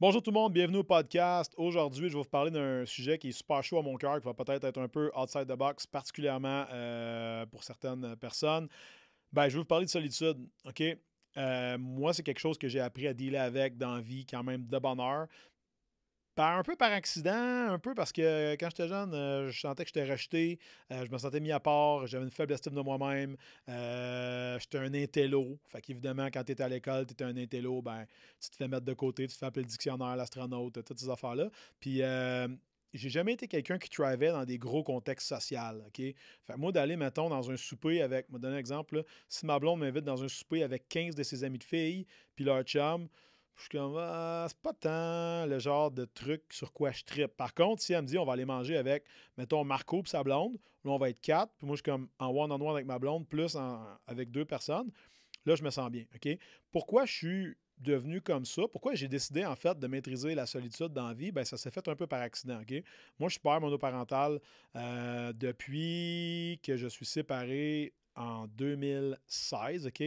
Bonjour tout le monde, bienvenue au podcast. Aujourd'hui, je vais vous parler d'un sujet qui est super chaud à mon cœur, qui va peut-être être un peu outside the box, particulièrement euh, pour certaines personnes. Ben, je vais vous parler de solitude. OK? Euh, moi, c'est quelque chose que j'ai appris à dealer avec dans la vie, quand même de bonheur un peu par accident, un peu parce que quand j'étais jeune, euh, je sentais que j'étais rejeté, euh, je me sentais mis à part, j'avais une faible estime de moi-même, euh, j'étais un intello. Fait qu'évidemment, quand tu étais à l'école, tu étais un intello, ben, tu te fais mettre de côté, tu te fais appeler le dictionnaire, l'astronaute, toutes ces affaires-là. Puis j'ai jamais été quelqu'un qui thrivait dans des gros contextes sociaux. OK? Fait moi, d'aller, mettons, dans un souper avec, je vais donner un exemple, si ma blonde m'invite dans un souper avec 15 de ses amis de filles, puis leur chum, je suis comme, ah, c'est pas tant le genre de truc sur quoi je tripe. Par contre, si elle me dit, on va aller manger avec, mettons, Marco et sa blonde, là, on va être quatre, puis moi, je suis comme en one-on-one avec ma blonde, plus avec deux personnes, là, je me sens bien. Pourquoi je suis devenu comme ça? Pourquoi j'ai décidé, en fait, de maîtriser la solitude dans la vie? Ben, ça s'est fait un peu par accident. OK? Moi, je suis père monoparental euh, depuis que je suis séparé en 2016, OK?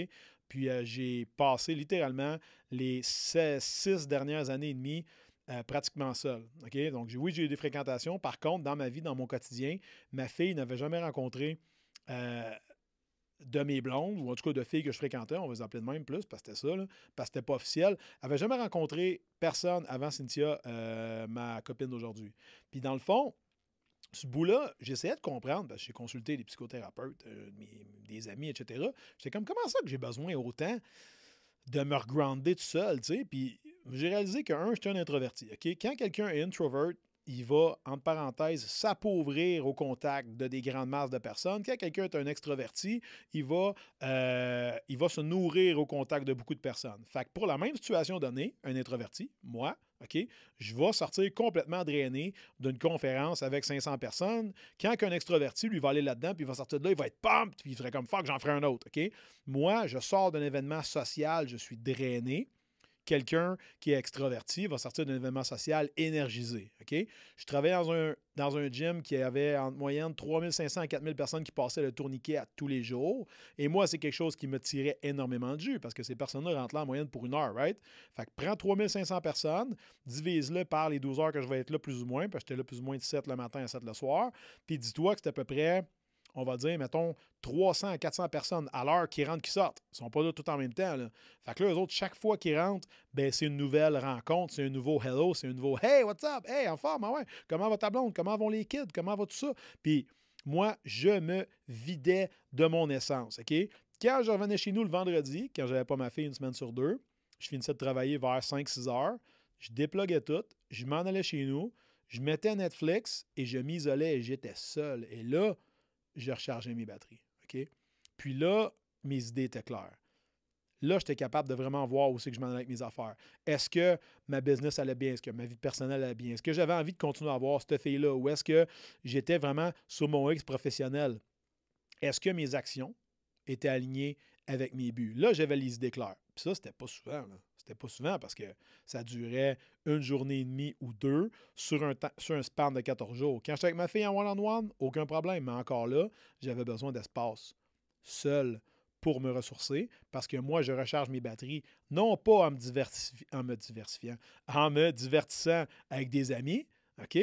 Puis euh, j'ai passé littéralement les six dernières années et demie euh, pratiquement seul. Donc oui, j'ai eu des fréquentations. Par contre, dans ma vie, dans mon quotidien, ma fille n'avait jamais rencontré euh, de mes blondes, ou en tout cas de filles que je fréquentais, on va les appeler de même plus, parce que c'était ça, parce que c'était pas officiel. Elle n'avait jamais rencontré personne avant Cynthia, ma copine d'aujourd'hui. Puis dans le fond, ce bout-là, j'essayais de comprendre, parce que j'ai consulté des psychothérapeutes, euh, des amis, etc. J'étais comme, comment ça que j'ai besoin autant de me regrounder tout seul, tu sais? Puis j'ai réalisé que, un, j'étais un introverti, OK? Quand quelqu'un est introvert, il va, entre parenthèses, s'appauvrir au contact de des grandes masses de personnes. Quand quelqu'un est un extroverti, il va, euh, il va se nourrir au contact de beaucoup de personnes. Fait que pour la même situation donnée, un introverti, moi? Je vais sortir complètement drainé d'une conférence avec 500 personnes. Quand un extroverti, lui, va aller là-dedans, puis il va sortir de là, il va être pumped, puis il ferait comme fuck, j'en ferai un autre. Moi, je sors d'un événement social, je suis drainé quelqu'un qui est extraverti va sortir d'un événement social énergisé. Je travaillais dans un, dans un gym qui avait en moyenne 3500 à 4000 personnes qui passaient le tourniquet à tous les jours. Et moi, c'est quelque chose qui me tirait énormément de jus parce que ces personnes-là rentrent là en moyenne pour une heure, right? Fait que prends 3500 personnes, divise-le par les 12 heures que je vais être là plus ou moins, parce que j'étais là plus ou moins de 7 le matin à 7 le soir. Puis dis-toi que c'est à peu près on va dire, mettons, 300 à 400 personnes à l'heure qui rentrent, qui sortent. Ils ne sont pas là tout en même temps. Là. Fait que là, eux autres, chaque fois qu'ils rentrent, ben, c'est une nouvelle rencontre, c'est un nouveau hello, c'est un nouveau Hey, what's up? Hey, en forme, ah ouais. Comment va ta blonde? Comment vont les kids? Comment va tout ça? Puis moi, je me vidais de mon essence. OK? Quand je revenais chez nous le vendredi, quand j'avais pas ma fille une semaine sur deux, je finissais de travailler vers 5-6 heures, je déploguais tout, je m'en allais chez nous, je mettais Netflix et je m'isolais et j'étais seul. Et là, j'ai rechargé mes batteries. OK? Puis là, mes idées étaient claires. Là, j'étais capable de vraiment voir où c'est que je m'en allais avec mes affaires. Est-ce que ma business allait bien? Est-ce que ma vie personnelle allait bien? Est-ce que j'avais envie de continuer à avoir cette fille-là? Ou est-ce que j'étais vraiment sur mon X professionnel? Est-ce que mes actions étaient alignées avec mes buts? Là, j'avais les idées claires. Puis ça, c'était pas souvent. C'était pas souvent parce que ça durait une journée et demie ou deux sur un, sur un span de 14 jours. Quand j'étais avec ma fille en one-on-one, aucun problème. Mais encore là, j'avais besoin d'espace seul pour me ressourcer parce que moi, je recharge mes batteries non pas en me, en me diversifiant, en me divertissant avec des amis, OK?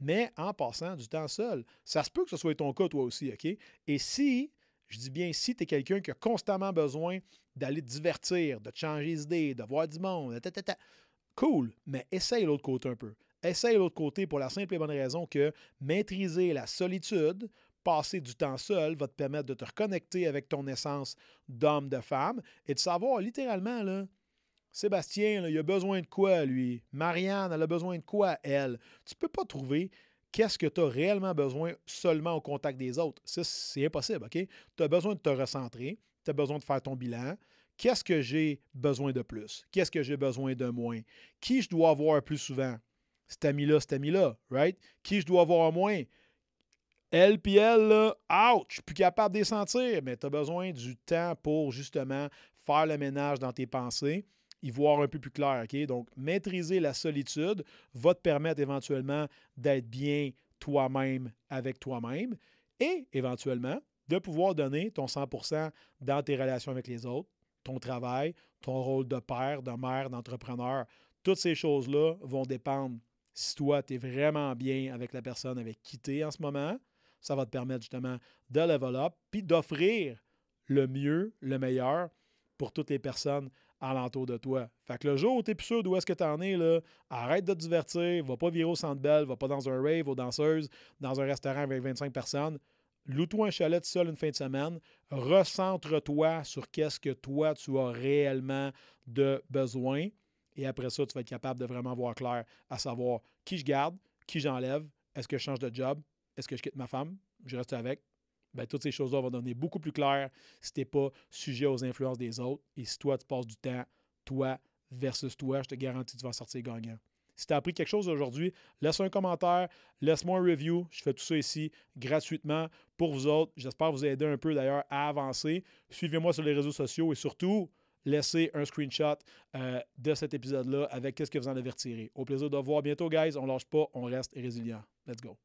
Mais en passant du temps seul. Ça se peut que ce soit ton cas, toi aussi, OK? Et si je dis bien si tu es quelqu'un qui a constamment besoin d'aller te divertir, de te changer d'idée, de voir du monde, cool, mais essaye l'autre côté un peu. Essaye l'autre côté pour la simple et bonne raison que maîtriser la solitude, passer du temps seul va te permettre de te reconnecter avec ton essence d'homme, de femme et de savoir littéralement, là, Sébastien, il a besoin de quoi, lui? Marianne, elle a besoin de quoi, elle? Tu ne peux pas trouver qu'est-ce que tu as réellement besoin seulement au contact des autres? C'est impossible, OK? Tu as besoin de te recentrer, tu as besoin de faire ton bilan. Qu'est-ce que j'ai besoin de plus? Qu'est-ce que j'ai besoin de moins? Qui je dois avoir plus souvent? Cet ami-là, cet ami-là, right? Qui je dois avoir moins? Elle puis elle, là, out, je suis plus capable de les sentir, mais tu as besoin du temps pour justement faire le ménage dans tes pensées y voir un peu plus clair. Donc, maîtriser la solitude va te permettre éventuellement d'être bien toi-même avec toi-même et éventuellement de pouvoir donner ton 100% dans tes relations avec les autres, ton travail, ton rôle de père, de mère, d'entrepreneur, Toutes ces choses-là vont dépendre si toi, tu es vraiment bien avec la personne avec qui tu es en ce moment. Ça va te permettre justement de level up, puis d'offrir le mieux, le meilleur pour toutes les personnes alentour de toi. Fait que le jour où tu es plus sûr d'où est-ce que tu en es, là, arrête de te divertir, va pas virer au centre belle, va pas dans un rave aux danseuses, dans un restaurant avec 25 personnes. Loue-toi un chalet tout seul une fin de semaine. Recentre-toi sur qu'est-ce que toi, tu as réellement de besoin. Et après ça, tu vas être capable de vraiment voir clair à savoir qui je garde, qui j'enlève, est-ce que je change de job, est-ce que je quitte ma femme, je reste avec. Bien, toutes ces choses-là vont donner beaucoup plus clair si tu n'es pas sujet aux influences des autres et si toi, tu passes du temps, toi versus toi, je te garantis que tu vas sortir gagnant. Si tu as appris quelque chose aujourd'hui, laisse un commentaire, laisse-moi un review. Je fais tout ça ici gratuitement pour vous autres. J'espère vous aider un peu d'ailleurs à avancer. Suivez-moi sur les réseaux sociaux et surtout, laissez un screenshot euh, de cet épisode-là avec ce que vous en avez retiré. Au plaisir de vous voir bientôt, guys. On ne lâche pas, on reste résilient. Let's go.